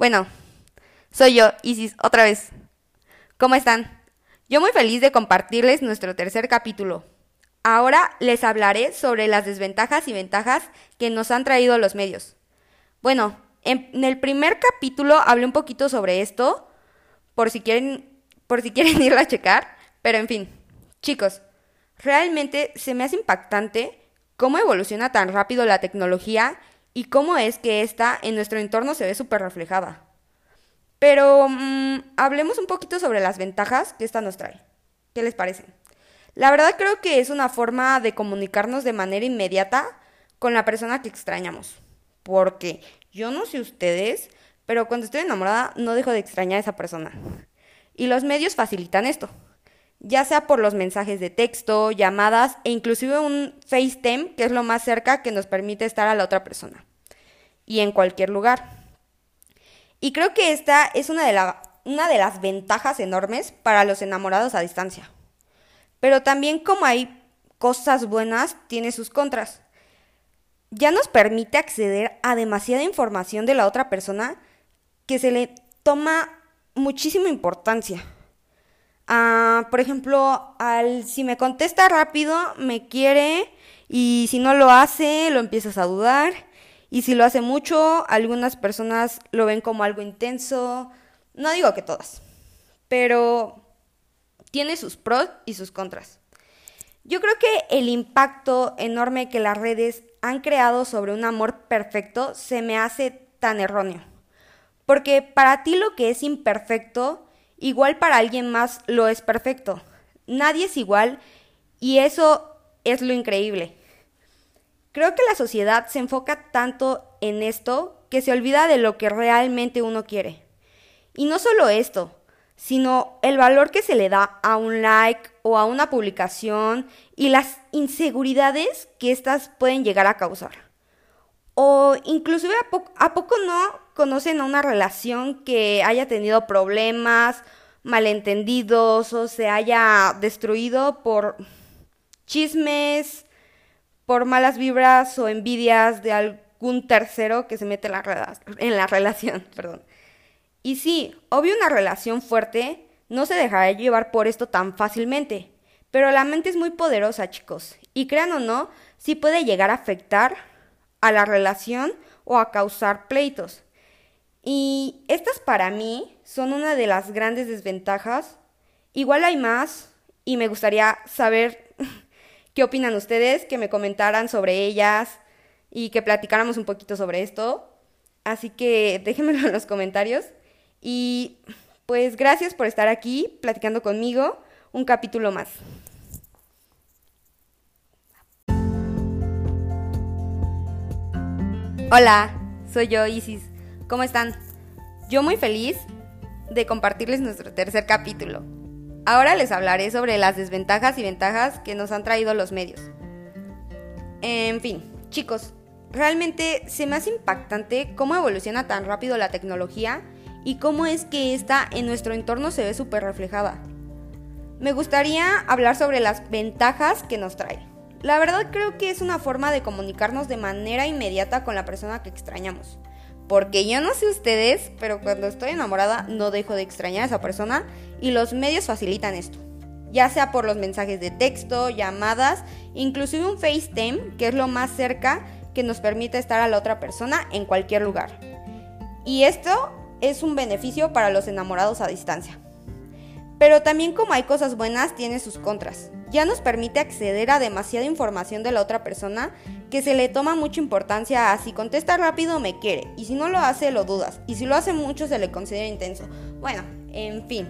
Bueno, soy yo, Isis, otra vez. ¿Cómo están? Yo muy feliz de compartirles nuestro tercer capítulo. Ahora les hablaré sobre las desventajas y ventajas que nos han traído los medios. Bueno, en, el primer capítulo hablé un poquito sobre esto, por si quieren, por si quieren irlo a checar, pero en fin, chicos, realmente se me hace impactante cómo evoluciona tan rápido la tecnología y cómo es que esta en nuestro entorno se ve súper reflejada. Pero mm, hablemos un poquito sobre las ventajas que esta nos trae. ¿Qué les parece? La verdad creo que es una forma de comunicarnos de manera inmediata con la persona que extrañamos. Porque yo no sé ustedes, pero cuando estoy enamorada no dejo de extrañar a esa persona. Y los medios facilitan esto. Ya sea por los mensajes de texto, llamadas e inclusive un FaceTime, que es lo más cerca que nos permite estar a la otra persona. Y en cualquier lugar. Y creo que esta es una de, una de las ventajas enormes para los enamorados a distancia. Pero también como hay cosas buenas, tiene sus contras. Ya nos permite acceder a demasiada información de la otra persona que se le toma muchísima importancia. Ah, por ejemplo, si me contesta rápido, me quiere y si no lo hace, lo empiezas a dudar. Y si lo hace mucho, algunas personas lo ven como algo intenso. No digo que todas, pero tiene sus pros y sus contras. Yo creo que el impacto enorme que las redes han creado sobre un amor perfecto se me hace tan erróneo. Porque para ti lo que es imperfecto, igual para alguien más lo es perfecto. Nadie es igual y eso es lo increíble. Creo que la sociedad se enfoca tanto en esto que se olvida de lo que realmente uno quiere. Y no solo esto, sino el valor que se le da a un like o a una publicación y las inseguridades que éstas pueden llegar a causar. O inclusive a, poco no conocen a una relación que haya tenido problemas, malentendidos o se haya destruido por chismes, por malas vibras o envidias de algún tercero que se mete en la, en la relación. Perdón. Y sí, obvio una relación fuerte no se dejará llevar por esto tan fácilmente, pero la mente es muy poderosa, chicos, y crean o no, sí puede llegar a afectar a la relación o a causar pleitos. Y estas para mí son una de las grandes desventajas. Igual hay más y me gustaría saber qué opinan ustedes, que me comentaran sobre ellas y que platicáramos un poquito sobre esto. Así que déjenmelo en los comentarios. Y pues gracias por estar aquí platicando conmigo un capítulo más. Hola, soy yo, Isis. ¿Cómo están? Yo muy feliz de compartirles nuestro tercer capítulo. Ahora les hablaré sobre las desventajas y ventajas que nos han traído los medios. En fin, chicos, realmente se me hace impactante cómo evoluciona tan rápido la tecnología y cómo es que esta en nuestro entorno se ve súper reflejada. Me gustaría hablar sobre las ventajas que nos trae. La verdad creo que es una forma de comunicarnos de manera inmediata con la persona que extrañamos. Porque yo no sé ustedes, pero cuando estoy enamorada no dejo de extrañar a esa persona y los medios facilitan esto. Ya sea por los mensajes de texto, llamadas, inclusive un FaceTime, que es lo más cerca que nos permite estar a la otra persona en cualquier lugar. Y esto es un beneficio para los enamorados a distancia. Pero también como hay cosas buenas, tiene sus contras. Ya nos permite acceder a demasiada información de la otra persona que se le toma mucha importancia a si contesta rápido me quiere y si no lo hace lo dudas y si lo hace mucho se le considera intenso. Bueno, en fin.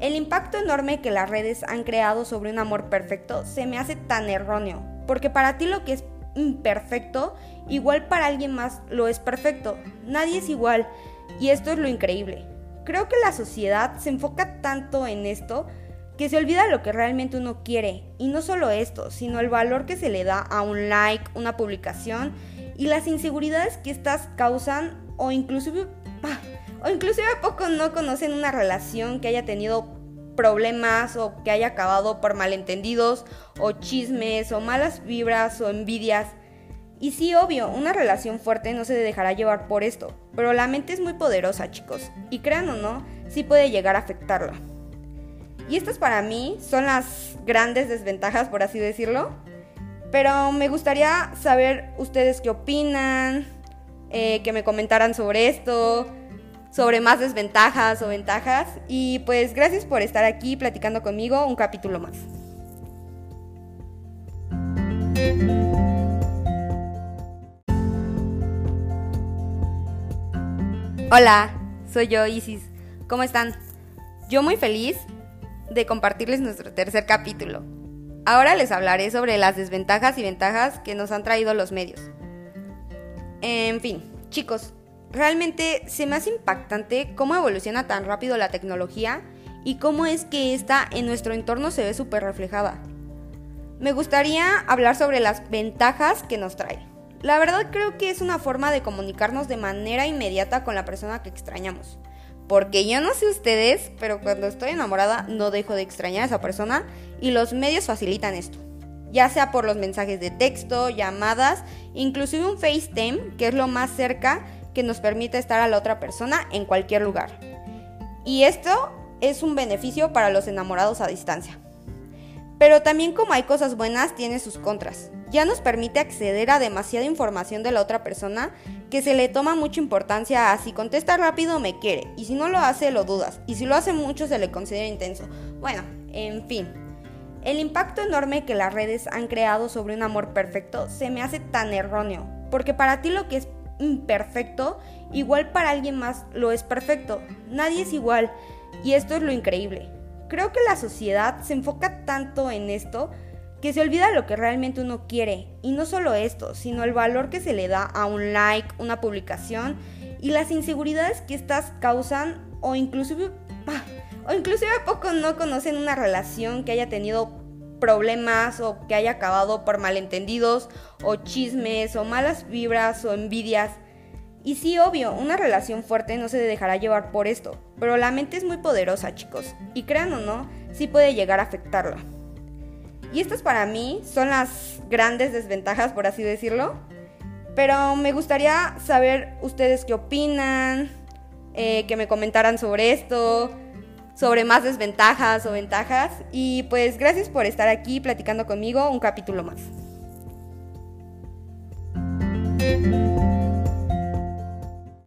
El impacto enorme que las redes han creado sobre un amor perfecto se me hace tan erróneo, porque para ti lo que es imperfecto, igual para alguien más lo es perfecto. Nadie es igual y esto es lo increíble. Creo que la sociedad se enfoca tanto en esto que se olvida lo que realmente uno quiere. Y no solo esto, sino el valor que se le da a un like, una publicación y las inseguridades que estas causan o inclusive, o inclusive a poco no conocen una relación que haya tenido problemas o que haya acabado por malentendidos o chismes o malas vibras o envidias. Y sí, obvio, una relación fuerte no se dejará llevar por esto, pero la mente es muy poderosa, chicos, y crean o no, sí puede llegar a afectarla. Y estas para mí son las grandes desventajas, por así decirlo, pero me gustaría saber ustedes qué opinan, eh, que me comentaran sobre esto, sobre más desventajas o ventajas, y pues gracias por estar aquí platicando conmigo un capítulo más. Hola, soy yo, Isis. ¿Cómo están? Yo muy feliz de compartirles nuestro tercer capítulo. Ahora les hablaré sobre las desventajas y ventajas que nos han traído los medios. En fin, chicos, realmente se me hace impactante cómo evoluciona tan rápido la tecnología y cómo es que esta en nuestro entorno se ve súper reflejada. Me gustaría hablar sobre las ventajas que nos trae. La verdad creo que es una forma de comunicarnos de manera inmediata con la persona que extrañamos. Porque yo no sé ustedes, pero cuando estoy enamorada no dejo de extrañar a esa persona y los medios facilitan esto. Ya sea por los mensajes de texto, llamadas, inclusive un FaceTime, que es lo más cerca que nos permite estar a la otra persona en cualquier lugar. Y esto es un beneficio para los enamorados a distancia. Pero también como hay cosas buenas, tiene sus contras. Ya nos permite acceder a demasiada información de la otra persona que se le toma mucha importancia a si contesta rápido me quiere y si no lo hace lo dudas y si lo hace mucho se le considera intenso. Bueno, en fin. El impacto enorme que las redes han creado sobre un amor perfecto se me hace tan erróneo, porque para ti lo que es imperfecto, igual para alguien más lo es perfecto. Nadie es igual y esto es lo increíble. Creo que la sociedad se enfoca tanto en esto que se olvida lo que realmente uno quiere. Y no solo esto, sino el valor que se le da a un like, una publicación y las inseguridades que estas causan o inclusive, o a poco no conocen una relación que haya tenido problemas o que haya acabado por malentendidos o chismes o malas vibras o envidias. Y sí, obvio, una relación fuerte no se dejará llevar por esto, pero la mente es muy poderosa, chicos, y crean o no, sí puede llegar a afectarla. Y estas para mí son las grandes desventajas, por así decirlo, pero me gustaría saber ustedes qué opinan, eh, que me comentaran sobre esto, sobre más desventajas o ventajas, y pues gracias por estar aquí platicando conmigo un capítulo más.